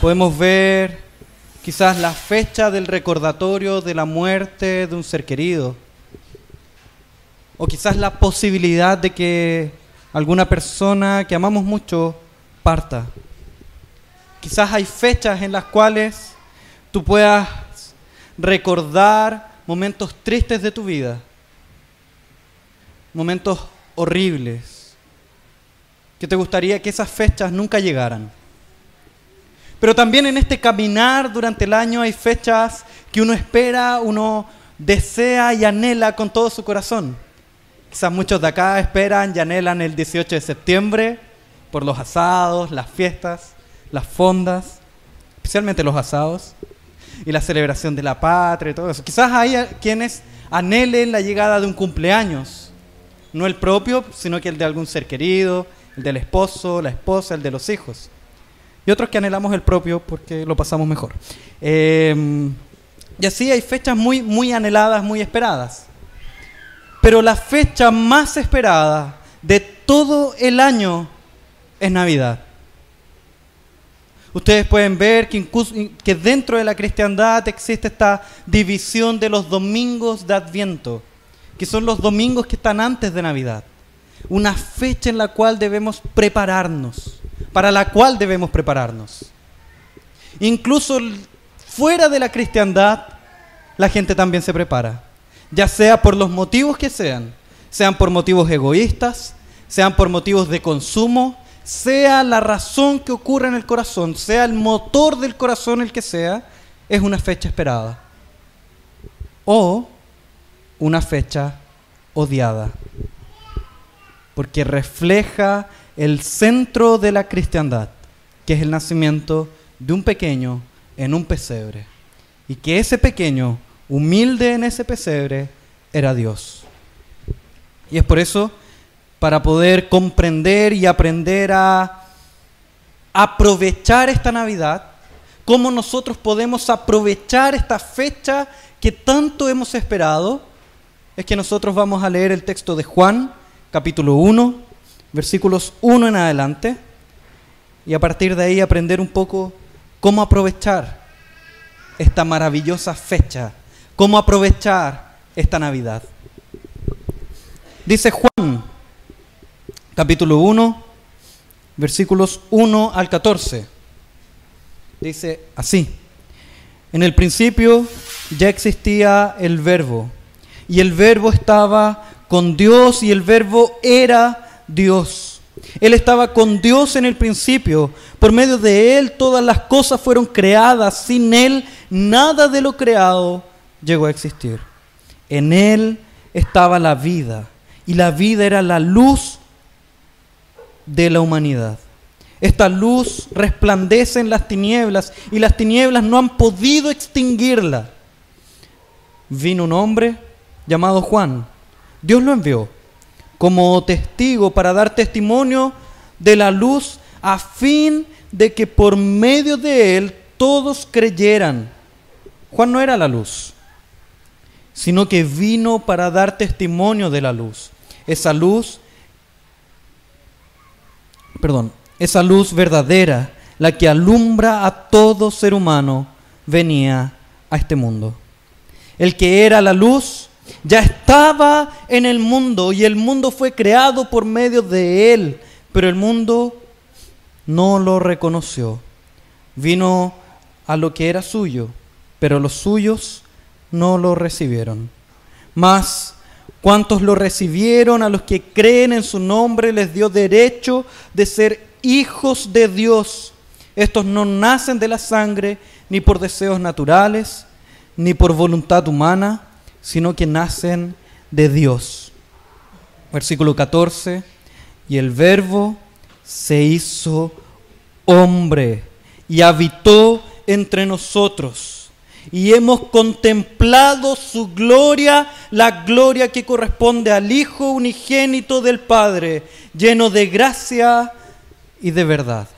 Podemos ver quizás la fecha del recordatorio de la muerte de un ser querido. O quizás la posibilidad de que alguna persona que amamos mucho parta. Quizás hay fechas en las cuales tú puedas recordar momentos tristes de tu vida, momentos horribles, que te gustaría que esas fechas nunca llegaran. Pero también en este caminar durante el año hay fechas que uno espera, uno desea y anhela con todo su corazón. Quizás muchos de acá esperan y anhelan el 18 de septiembre por los asados, las fiestas, las fondas, especialmente los asados y la celebración de la patria y todo eso. Quizás hay quienes anhelen la llegada de un cumpleaños, no el propio, sino que el de algún ser querido, el del esposo, la esposa, el de los hijos y otros que anhelamos el propio porque lo pasamos mejor. Em, y así hay fechas muy, muy anheladas, muy esperadas. Pero la fecha más esperada de todo el año es Navidad. Ustedes pueden ver que, que dentro de la cristiandad existe esta división de los domingos de Adviento, que son los domingos que están antes de Navidad. Una fecha en la cual debemos prepararnos para la cual debemos prepararnos. Incluso fuera de la cristiandad, la gente también se prepara, ya sea por los motivos que sean, sean por motivos egoístas, sean por motivos de consumo, sea la razón que ocurra en el corazón, sea el motor del corazón el que sea, es una fecha esperada. O una fecha odiada. Porque refleja el centro de la cristiandad, que es el nacimiento de un pequeño en un pesebre. Y que ese pequeño, humilde en ese pesebre, era Dios. Y es por eso, para poder comprender y aprender a aprovechar esta Navidad, cómo nosotros podemos aprovechar esta fecha que tanto hemos esperado, es que nosotros vamos a leer el texto de Juan, capítulo 1, versículos 1 en adelante, y a partir de ahí aprender un poco cómo aprovechar esta maravillosa fecha, cómo aprovechar esta Navidad. Dice Juan, capítulo 1, versículos 1 al 14. Dice así, en el principio ya existía el verbo, y el verbo estaba con Dios, y el verbo era Dios. Él estaba con Dios en el principio. Por medio de Él todas las cosas fueron creadas. Sin Él nada de lo creado llegó a existir. En Él estaba la vida. Y la vida era la luz de la humanidad. Esta luz resplandece en las tinieblas y las tinieblas no han podido extinguirla. Vino un hombre llamado Juan. Dios lo envió como testigo para dar testimonio de la luz a fin de que por medio de él todos creyeran. Juan no era la luz, sino que vino para dar testimonio de la luz. Esa luz, perdón, esa luz verdadera, la que alumbra a todo ser humano, venía a este mundo. El que era la luz ya estaba en el mundo y el mundo fue creado por medio de él, pero el mundo no lo reconoció. Vino a lo que era suyo, pero los suyos no lo recibieron. Mas, cuantos lo recibieron, a los que creen en su nombre, les dio derecho de ser hijos de Dios. Estos no nacen de la sangre, ni por deseos naturales, ni por voluntad humana, sino que nacen de Dios. Versículo 14, y el verbo se hizo hombre y habitó entre nosotros. Y hemos contemplado su gloria, la gloria que corresponde al Hijo unigénito del Padre, lleno de gracia y de verdad.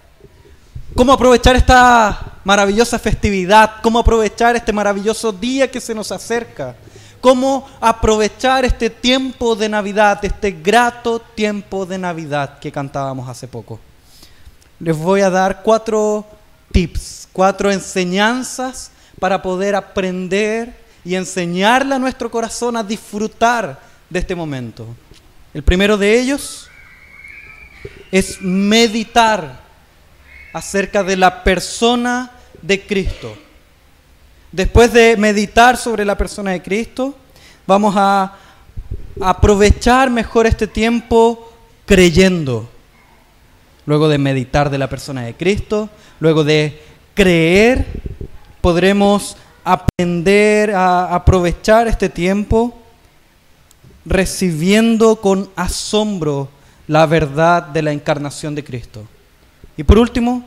¿Cómo aprovechar esta maravillosa festividad? ¿Cómo aprovechar este maravilloso día que se nos acerca? Cómo aprovechar este tiempo de Navidad, este grato tiempo de Navidad que cantábamos hace poco. Les voy a dar cuatro tips, cuatro enseñanzas para poder aprender y enseñarle a nuestro corazón a disfrutar de este momento. El primero de ellos es meditar acerca de la persona de Cristo. Después de meditar sobre la persona de Cristo, vamos a aprovechar mejor este tiempo creyendo. Luego de meditar de la persona de Cristo, luego de creer, podremos aprender a aprovechar este tiempo recibiendo con asombro la verdad de la encarnación de Cristo. Y por último,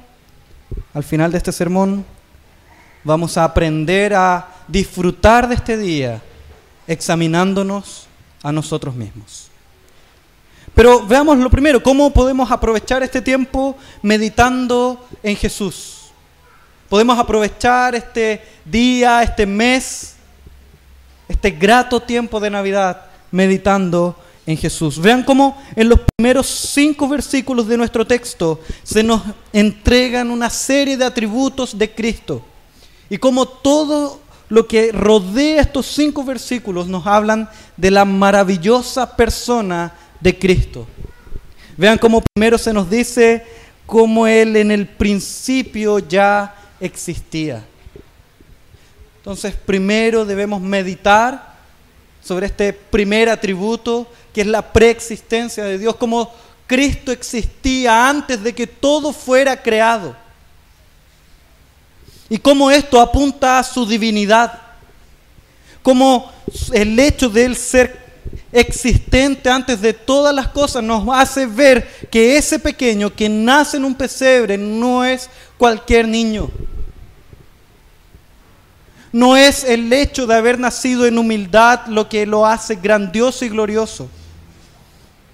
al final de este sermón, vamos a aprender a disfrutar de este día examinándonos a nosotros mismos. Pero veamos lo primero, ¿cómo podemos aprovechar este tiempo meditando en Jesús? Podemos aprovechar este día, este mes, este grato tiempo de Navidad meditando en Jesús. Vean cómo en los primeros cinco versículos de nuestro texto se nos entregan una serie de atributos de Cristo. Y cómo todo lo que rodea estos cinco versículos nos hablan de la maravillosa persona de Cristo. Vean cómo primero se nos dice cómo Él en el principio ya existía. Entonces, primero debemos meditar sobre este primer atributo que es la preexistencia de Dios, como Cristo existía antes de que todo fuera creado y cómo esto apunta a su divinidad, cómo el hecho de él ser existente antes de todas las cosas nos hace ver que ese pequeño que nace en un pesebre no es cualquier niño. No es el hecho de haber nacido en humildad lo que lo hace grandioso y glorioso.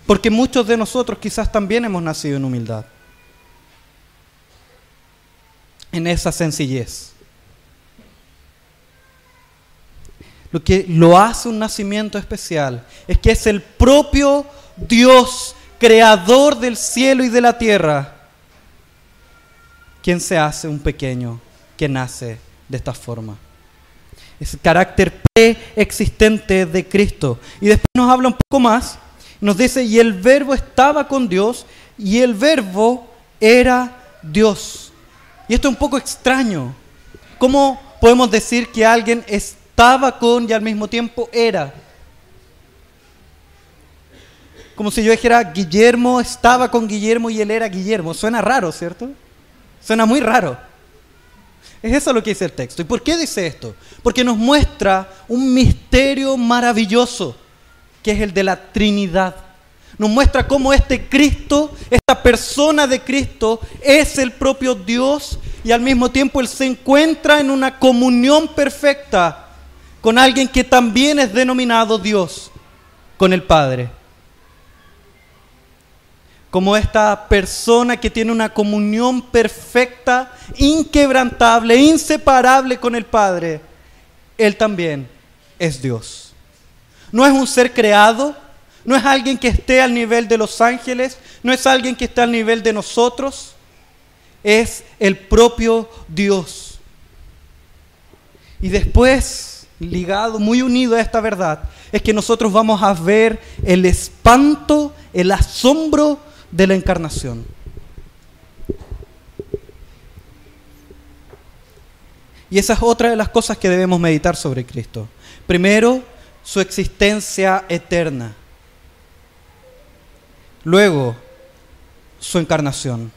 Porque muchos de nosotros quizás también hemos nacido en humildad en esa sencillez. Lo que lo hace un nacimiento especial es que es el propio Dios, creador del cielo y de la tierra, quien se hace un pequeño que nace de esta forma. Es el carácter preexistente de Cristo. Y después nos habla un poco más. Nos dice, y el verbo estaba con Dios y el verbo era Dios. Y esto es un poco extraño. ¿Cómo podemos decir que alguien estaba con y al mismo tiempo era? Como si yo dijera, Guillermo estaba con Guillermo y él era Guillermo. Suena raro, ¿cierto? Suena muy raro. Es eso lo que dice el texto. ¿Y por qué dice esto? Porque nos muestra un misterio maravilloso, que es el de la Trinidad nos muestra cómo este Cristo, esta persona de Cristo, es el propio Dios y al mismo tiempo Él se encuentra en una comunión perfecta con alguien que también es denominado Dios, con el Padre. Como esta persona que tiene una comunión perfecta, inquebrantable, inseparable con el Padre, Él también es Dios. No es un ser creado, no es alguien que esté al nivel de los ángeles, no es alguien que esté al nivel de nosotros, es el propio Dios. Y después, ligado, muy unido a esta verdad, es que nosotros vamos a ver el espanto, el asombro de la encarnación. Y esa es otra de las cosas que debemos meditar sobre Cristo. Primero, su existencia eterna. Luego, su encarnación.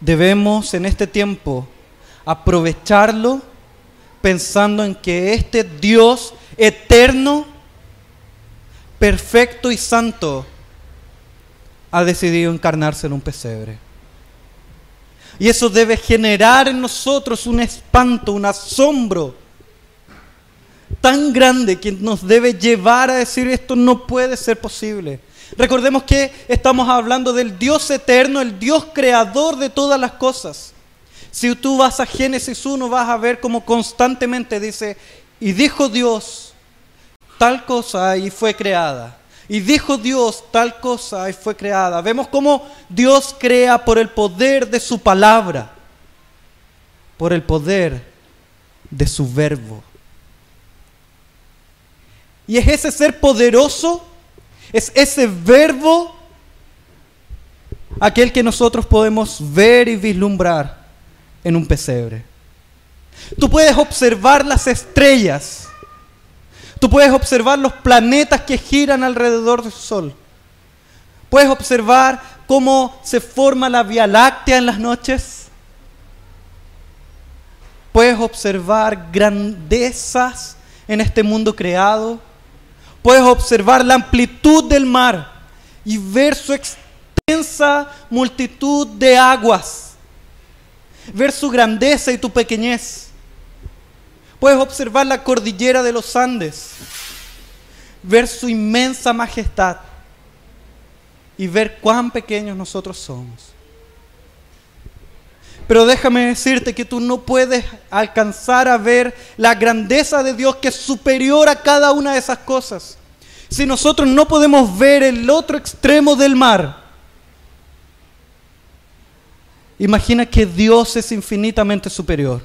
Debemos en este tiempo aprovecharlo pensando en que este Dios eterno, perfecto y santo ha decidido encarnarse en un pesebre. Y eso debe generar en nosotros un espanto, un asombro tan grande que nos debe llevar a decir esto no puede ser posible. Recordemos que estamos hablando del Dios eterno, el Dios creador de todas las cosas. Si tú vas a Génesis 1 vas a ver como constantemente dice, y dijo Dios tal cosa y fue creada. Y dijo Dios tal cosa y fue creada. Vemos cómo Dios crea por el poder de su palabra, por el poder de su verbo. Y es ese ser poderoso, es ese verbo aquel que nosotros podemos ver y vislumbrar en un pesebre. Tú puedes observar las estrellas Tú puedes observar los planetas que giran alrededor del Sol. Puedes observar cómo se forma la Vía Láctea en las noches. Puedes observar grandezas en este mundo creado. Puedes observar la amplitud del mar y ver su extensa multitud de aguas. Ver su grandeza y tu pequeñez. Puedes observar la cordillera de los Andes, ver su inmensa majestad y ver cuán pequeños nosotros somos. Pero déjame decirte que tú no puedes alcanzar a ver la grandeza de Dios que es superior a cada una de esas cosas. Si nosotros no podemos ver el otro extremo del mar, imagina que Dios es infinitamente superior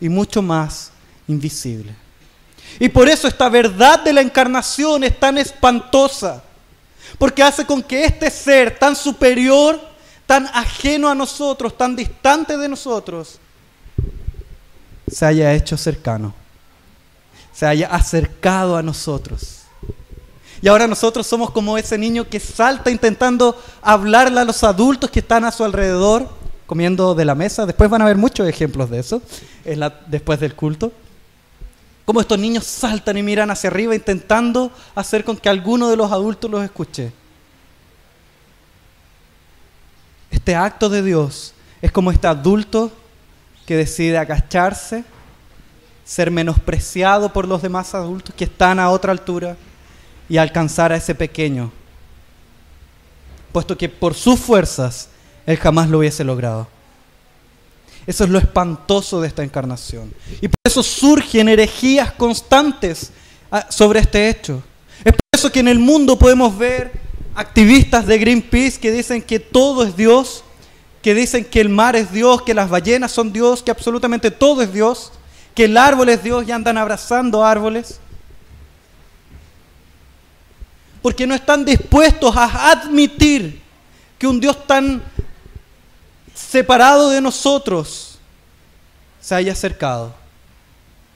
y mucho más invisible. Y por eso esta verdad de la encarnación es tan espantosa, porque hace con que este ser tan superior, tan ajeno a nosotros, tan distante de nosotros, se haya hecho cercano, se haya acercado a nosotros. Y ahora nosotros somos como ese niño que salta intentando hablarle a los adultos que están a su alrededor comiendo de la mesa. Después van a ver muchos ejemplos de eso, después del culto. Cómo estos niños saltan y miran hacia arriba intentando hacer con que alguno de los adultos los escuche. Este acto de Dios es como este adulto que decide agacharse, ser menospreciado por los demás adultos que están a otra altura y alcanzar a ese pequeño, puesto que por sus fuerzas él jamás lo hubiese logrado. Eso es lo espantoso de esta encarnación. Y por eso surgen herejías constantes ah, sobre este hecho. Es por eso que en el mundo podemos ver activistas de Greenpeace que dicen que todo es Dios, que dicen que el mar es Dios, que las ballenas son Dios, que absolutamente todo es Dios, que el árbol es Dios y andan abrazando árboles. Porque no están dispuestos a admitir que un Dios tan separado de nosotros, se haya acercado.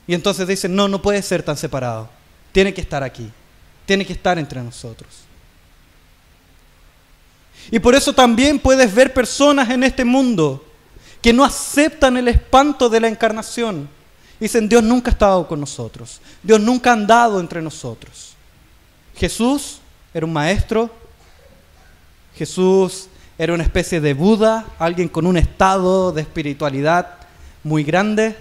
Y entonces dicen, no, no puede ser tan separado. Tiene que estar aquí. Tiene que estar entre nosotros. Y por eso también puedes ver personas en este mundo que no aceptan el espanto de la encarnación. Dicen, Dios nunca ha estado con nosotros. Dios nunca ha andado entre nosotros. Jesús era un maestro. Jesús era una especie de Buda, alguien con un estado de espiritualidad muy grande.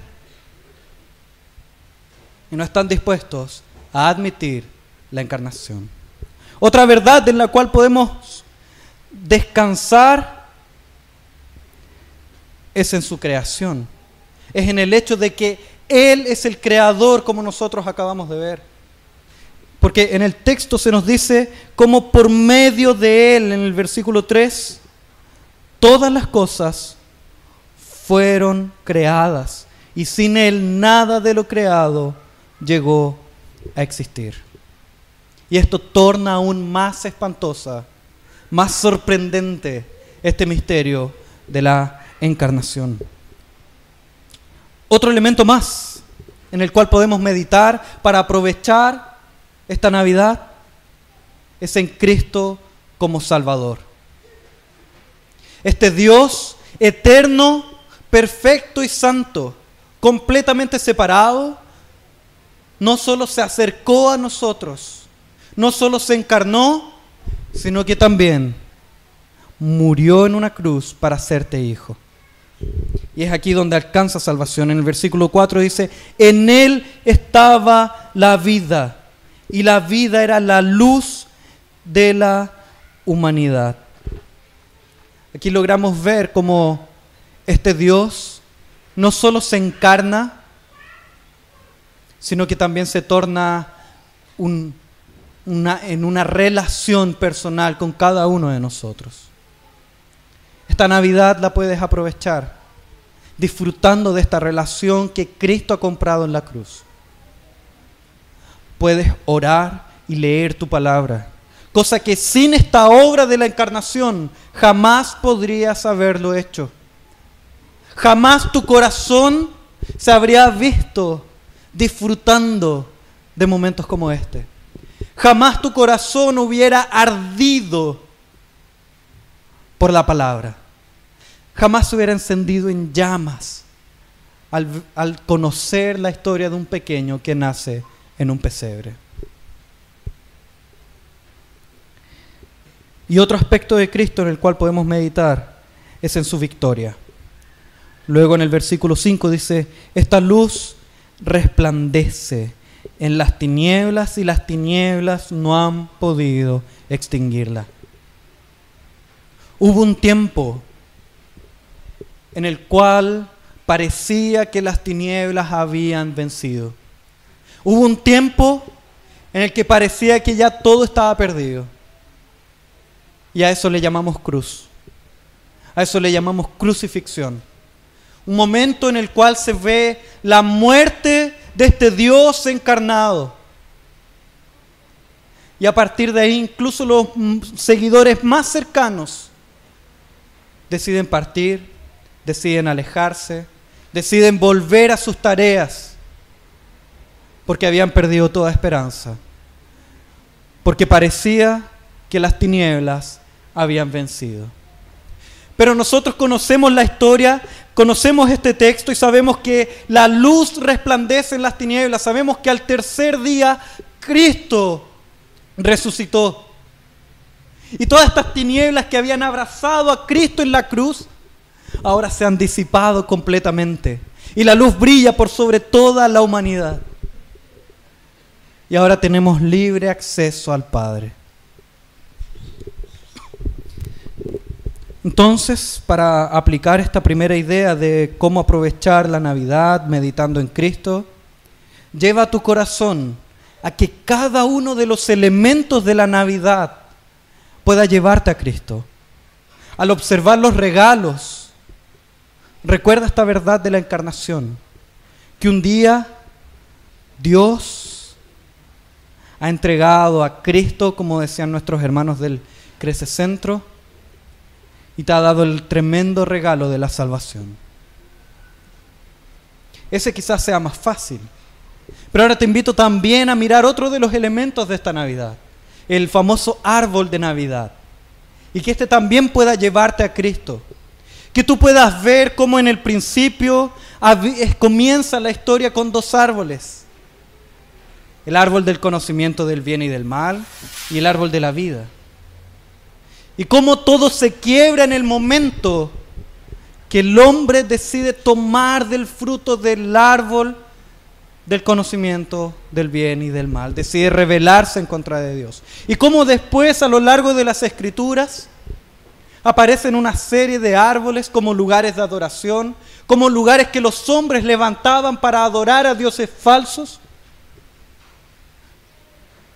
Y no están dispuestos a admitir la encarnación. Otra verdad en la cual podemos descansar es en su creación. Es en el hecho de que Él es el creador como nosotros acabamos de ver. Porque en el texto se nos dice como por medio de Él, en el versículo 3, todas las cosas fueron creadas y sin Él nada de lo creado llegó a existir. Y esto torna aún más espantosa, más sorprendente este misterio de la encarnación. Otro elemento más en el cual podemos meditar para aprovechar esta Navidad es en Cristo como Salvador. Este Dios eterno, perfecto y santo, completamente separado, no solo se acercó a nosotros, no solo se encarnó, sino que también murió en una cruz para hacerte hijo. Y es aquí donde alcanza salvación. En el versículo 4 dice, en él estaba la vida, y la vida era la luz de la humanidad. Aquí logramos ver cómo este Dios no solo se encarna, sino que también se torna un una, en una relación personal con cada uno de nosotros. Esta Navidad la puedes aprovechar disfrutando de esta relación que Cristo ha comprado en la cruz. Puedes orar y leer tu palabra, cosa que sin esta obra de la encarnación jamás podrías haberlo hecho. Jamás tu corazón se habría visto disfrutando de momentos como este. Jamás tu corazón hubiera ardido por la palabra. Jamás se hubiera encendido en llamas al, al, conocer la historia de un pequeño que nace en un pesebre. Y otro aspecto de Cristo en el cual podemos meditar es en su victoria. Luego en el versículo 5 dice, esta luz resplandece en las tinieblas y las tinieblas no han podido extinguirla. Hubo un tiempo en el cual parecía que las tinieblas habían vencido. Hubo un tiempo en el que parecía que ya todo estaba perdido. Y a eso le llamamos cruz. A eso le llamamos crucifixión. Un momento en el cual se ve la muerte de este Dios encarnado. Y a partir de ahí incluso los seguidores más cercanos deciden partir, deciden alejarse, deciden volver a sus tareas, porque habían perdido toda esperanza, porque parecía que las tinieblas habían vencido. Pero nosotros conocemos la historia, conocemos este texto y sabemos que la luz resplandece en las tinieblas, sabemos que al tercer día Cristo resucitó. Y todas estas tinieblas que habían abrazado a Cristo en la cruz, ahora se han disipado completamente. Y la luz brilla por sobre toda la humanidad. Y ahora tenemos libre acceso al Padre. Entonces, para aplicar esta primera idea de cómo aprovechar la Navidad meditando en Cristo, lleva tu corazón a que cada uno de los elementos de la Navidad pueda llevarte a Cristo. Al observar los regalos, recuerda esta verdad de la encarnación, que un día Dios ha entregado a Cristo, como decían nuestros hermanos del Crece Centro, y te ha dado el tremendo regalo de la salvación. Ese quizás sea más fácil. Pero ahora te invito también a mirar otro de los elementos de esta Navidad, el famoso árbol de Navidad. Y que este también pueda llevarte a Cristo. Que tú puedas ver cómo en el principio comienza la historia con dos árboles. El árbol del conocimiento del bien y del mal y el árbol de la vida. Y cómo todo se quiebra en el momento que el hombre decide tomar del fruto del árbol del conocimiento del bien y del mal, decide rebelarse en contra de Dios. Y cómo después a lo largo de las escrituras aparecen una serie de árboles como lugares de adoración, como lugares que los hombres levantaban para adorar a dioses falsos,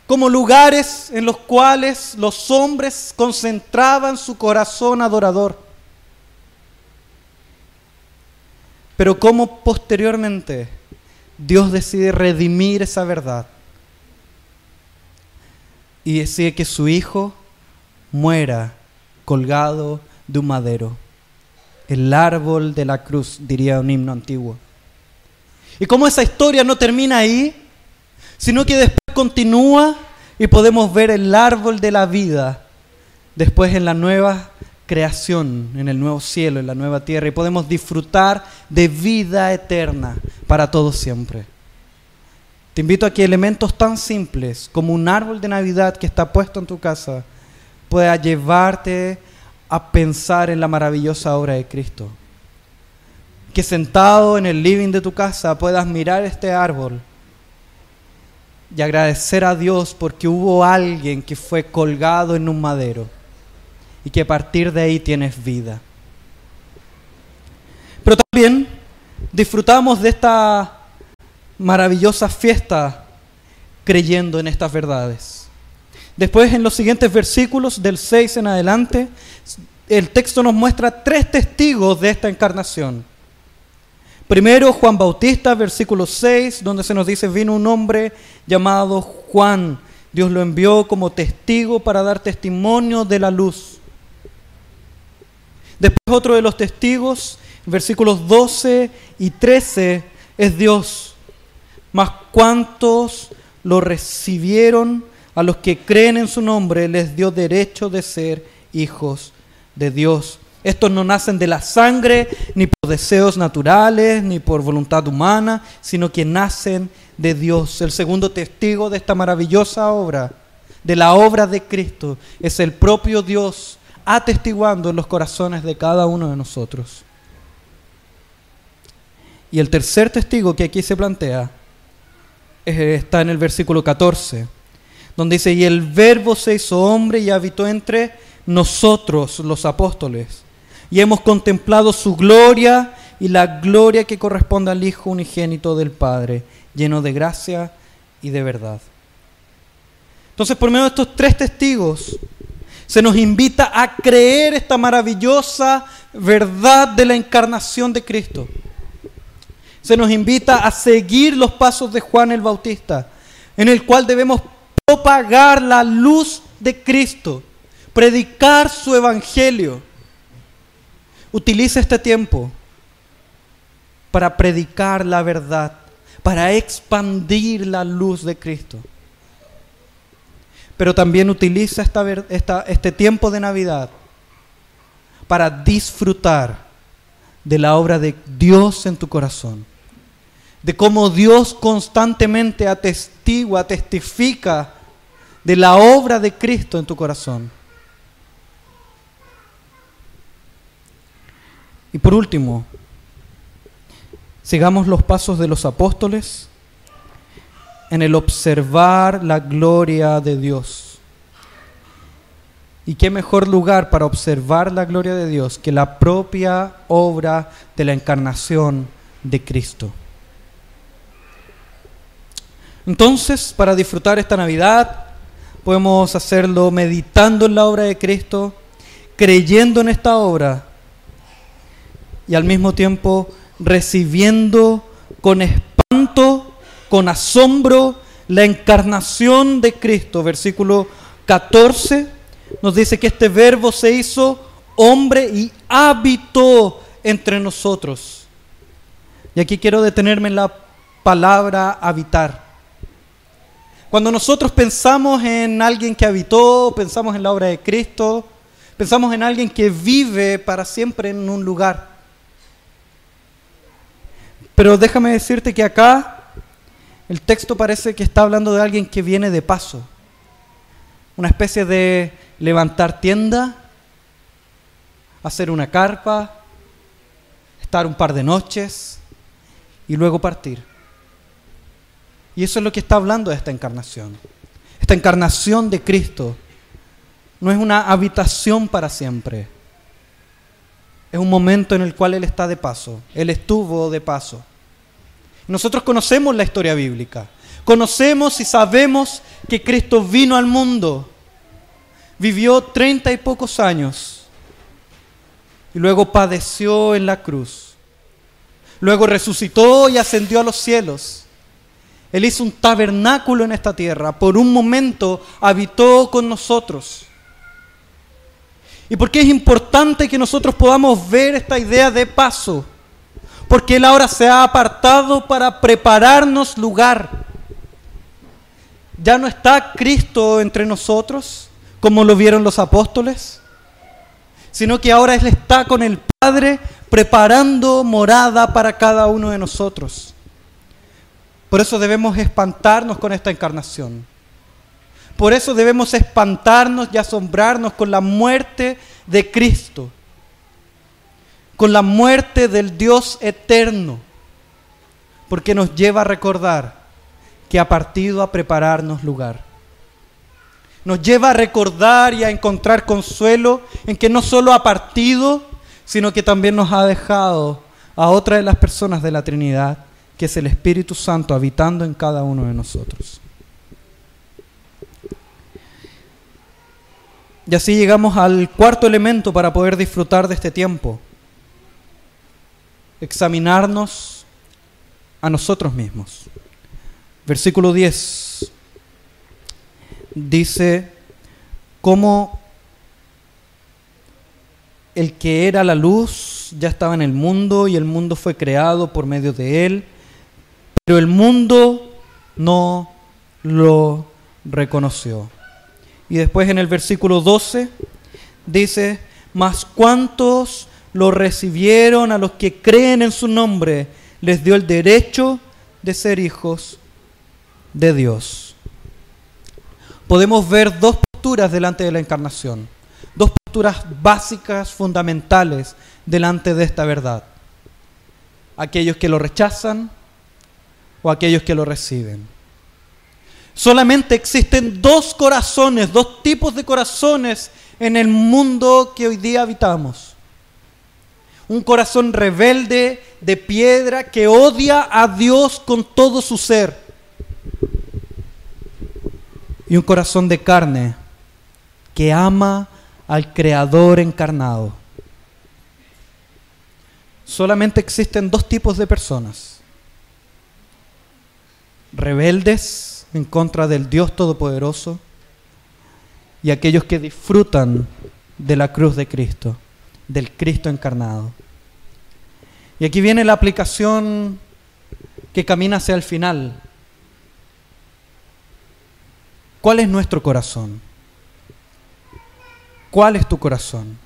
como lugares en los cuales los hombres concentraban su corazón adorador. Pero como posteriormente Dios decide redimir esa verdad y decide que su hijo muera colgado de un madero. El árbol de la cruz, diría un himno antiguo. Y como esa historia no termina ahí, sino que después continúa y podemos ver el árbol de la vida después en la nueva creación, en el nuevo cielo, en la nueva tierra, y podemos disfrutar de vida eterna para todos siempre. Te invito a que elementos tan simples como un árbol de Navidad que está puesto en tu casa pueda llevarte a pensar en la maravillosa obra de Cristo. Que sentado en el living de tu casa puedas mirar este árbol y agradecer a Dios porque hubo alguien que fue colgado en un madero y que a partir de ahí tienes vida. Pero también disfrutamos de esta maravillosa fiesta creyendo en estas verdades. Después, en los siguientes versículos, del 6 en adelante, el texto nos muestra tres testigos de esta encarnación. Primero, Juan Bautista, versículo 6, donde se nos dice, vino un hombre llamado Juan. Dios lo envió como testigo para dar testimonio de la luz. Después otro de los testigos, versículos 12 y 13, es Dios. Mas cuantos lo recibieron, a los que creen en su nombre, les dio derecho de ser hijos de Dios. Estos no nacen de la sangre, ni por deseos naturales, ni por voluntad humana, sino que nacen de Dios. El segundo testigo de esta maravillosa obra, de la obra de Cristo, es el propio Dios atestiguando en los corazones de cada uno de nosotros. Y el tercer testigo que aquí se plantea está en el versículo 14, donde dice, y el verbo se hizo hombre y habitó entre nosotros los apóstoles y hemos contemplado su gloria y la gloria que corresponde al Hijo unigénito del Padre, lleno de gracia y de verdad. Entonces, por medio de estos tres testigos, se nos invita a creer esta maravillosa verdad de la encarnación de Cristo. Se nos invita a seguir los pasos de Juan el Bautista, en el cual debemos propagar la luz de Cristo, predicar su evangelio Utiliza este tiempo para predicar la verdad, para expandir la luz de Cristo. Pero también utiliza esta, este tiempo de Navidad para disfrutar de la obra de Dios en tu corazón. De cómo Dios constantemente atestigua, testifica de la obra de Cristo en tu corazón. Y por último, sigamos los pasos de los apóstoles en el observar la gloria de Dios. ¿Y qué mejor lugar para observar la gloria de Dios que la propia obra de la encarnación de Cristo? Entonces, para disfrutar esta Navidad, podemos hacerlo meditando en la obra de Cristo, creyendo en esta obra y al mismo tiempo recibiendo con espanto, con asombro, la encarnación de Cristo. Versículo 14 nos dice que este verbo se hizo hombre y habitó entre nosotros. Y aquí quiero detenerme en la palabra habitar. Cuando nosotros pensamos en alguien que habitó, pensamos en la obra de Cristo, pensamos en alguien que vive para siempre en un lugar. Pero déjame decirte que acá el texto parece que está hablando de alguien que viene de paso. Una especie de levantar tienda, hacer una carpa, estar un par de noches y luego partir. Y eso es lo que está hablando de esta encarnación. Esta encarnación de Cristo no es una habitación para siempre. Es un momento en el cual Él está de paso. Él estuvo de paso. Nosotros conocemos la historia bíblica. Conocemos y sabemos que Cristo vino al mundo, vivió treinta y pocos años y luego padeció en la cruz. Luego resucitó y ascendió a los cielos. Él hizo un tabernáculo en esta tierra. Por un momento habitó con nosotros. ¿Y por qué es importante que nosotros podamos ver esta idea de paso? Porque Él ahora se ha apartado para prepararnos lugar. Ya no está Cristo entre nosotros, como lo vieron los apóstoles, sino que ahora Él está con el Padre preparando morada para cada uno de nosotros. Por eso debemos espantarnos con esta encarnación. Por eso debemos espantarnos y asombrarnos con la muerte de Cristo con la muerte del Dios eterno, porque nos lleva a recordar que ha partido a prepararnos lugar. Nos lleva a recordar y a encontrar consuelo en que no solo ha partido, sino que también nos ha dejado a otra de las personas de la Trinidad, que es el Espíritu Santo habitando en cada uno de nosotros. Y así llegamos al cuarto elemento para poder disfrutar de este tiempo. Examinarnos a nosotros mismos. Versículo 10 dice cómo el que era la luz ya estaba en el mundo y el mundo fue creado por medio de él, pero el mundo no lo reconoció. Y después en el versículo 12 dice, mas cuantos lo recibieron a los que creen en su nombre, les dio el derecho de ser hijos de Dios. Podemos ver dos posturas delante de la encarnación, dos posturas básicas, fundamentales delante de esta verdad. Aquellos que lo rechazan o aquellos que lo reciben. Solamente existen dos corazones, dos tipos de corazones en el mundo que hoy día habitamos. Un corazón rebelde de piedra que odia a Dios con todo su ser. Y un corazón de carne que ama al Creador encarnado. Solamente existen dos tipos de personas. Rebeldes en contra del Dios Todopoderoso y aquellos que disfrutan de la cruz de Cristo, del Cristo encarnado. Y aquí viene la aplicación que camina hacia el final. ¿Cuál es nuestro corazón? ¿Cuál es tu corazón?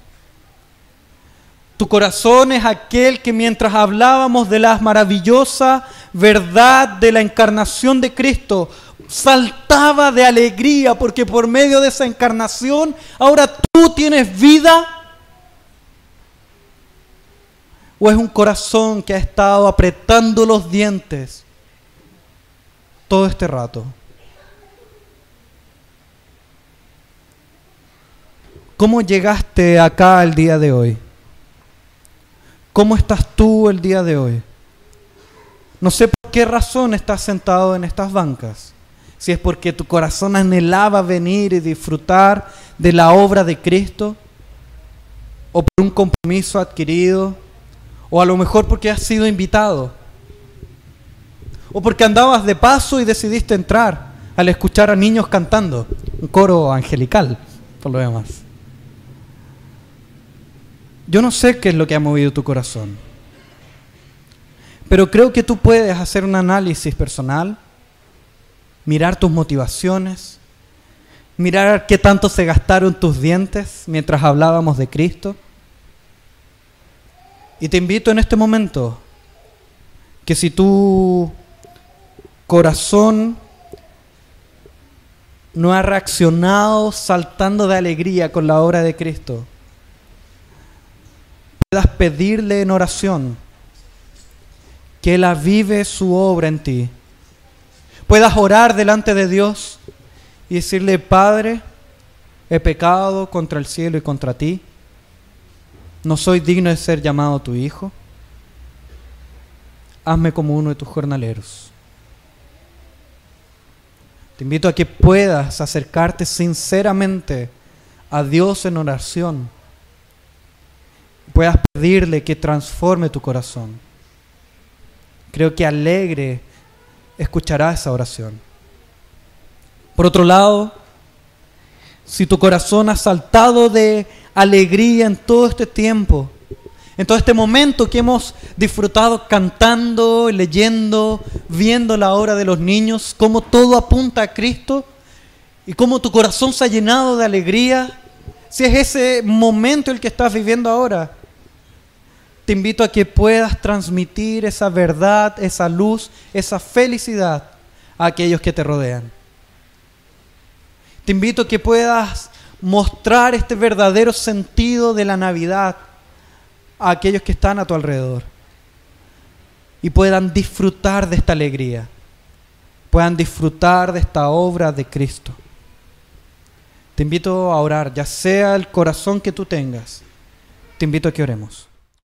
Tu corazón es aquel que mientras hablábamos de la maravillosa verdad de la encarnación de Cristo, saltaba de alegría porque por medio de esa encarnación ahora tú tienes vida. ¿O es un corazón que ha estado apretando los dientes todo este rato? ¿Cómo llegaste acá el día de hoy? ¿Cómo estás tú el día de hoy? No sé por qué razón estás sentado en estas bancas. Si es porque tu corazón anhelaba venir y disfrutar de la obra de Cristo, o por un compromiso adquirido, o a lo mejor porque has sido invitado, o porque andabas de paso y decidiste entrar al escuchar a niños cantando, un coro angelical, por lo demás. Yo no sé qué es lo que ha movido tu corazón, pero creo que tú puedes hacer un análisis personal, mirar tus motivaciones, mirar qué tanto se gastaron tus dientes mientras hablábamos de Cristo. Y te invito en este momento que si tu corazón no ha reaccionado saltando de alegría con la obra de Cristo, puedas pedirle en oración que Él avive su obra en ti. Puedas orar delante de Dios y decirle, Padre, he pecado contra el cielo y contra ti. No soy digno de ser llamado tu hijo. Hazme como uno de tus jornaleros. Te invito a que puedas acercarte sinceramente a Dios en oración puedas pedirle que transforme tu corazón. Creo que alegre escuchará esa oración. Por otro lado, si tu corazón ha saltado de alegría en todo este tiempo, en todo este momento que hemos disfrutado cantando, leyendo, viendo la obra de los niños, cómo todo apunta a Cristo y cómo tu corazón se ha llenado de alegría, si es ese momento el que estás viviendo ahora, te invito a que puedas transmitir esa verdad, esa luz, esa felicidad a aquellos que te rodean. Te invito a que puedas mostrar este verdadero sentido de la Navidad a aquellos que están a tu alrededor y puedan disfrutar de esta alegría, puedan disfrutar de esta obra de Cristo. Te invito a orar, ya sea el corazón que tú tengas, te invito a que oremos.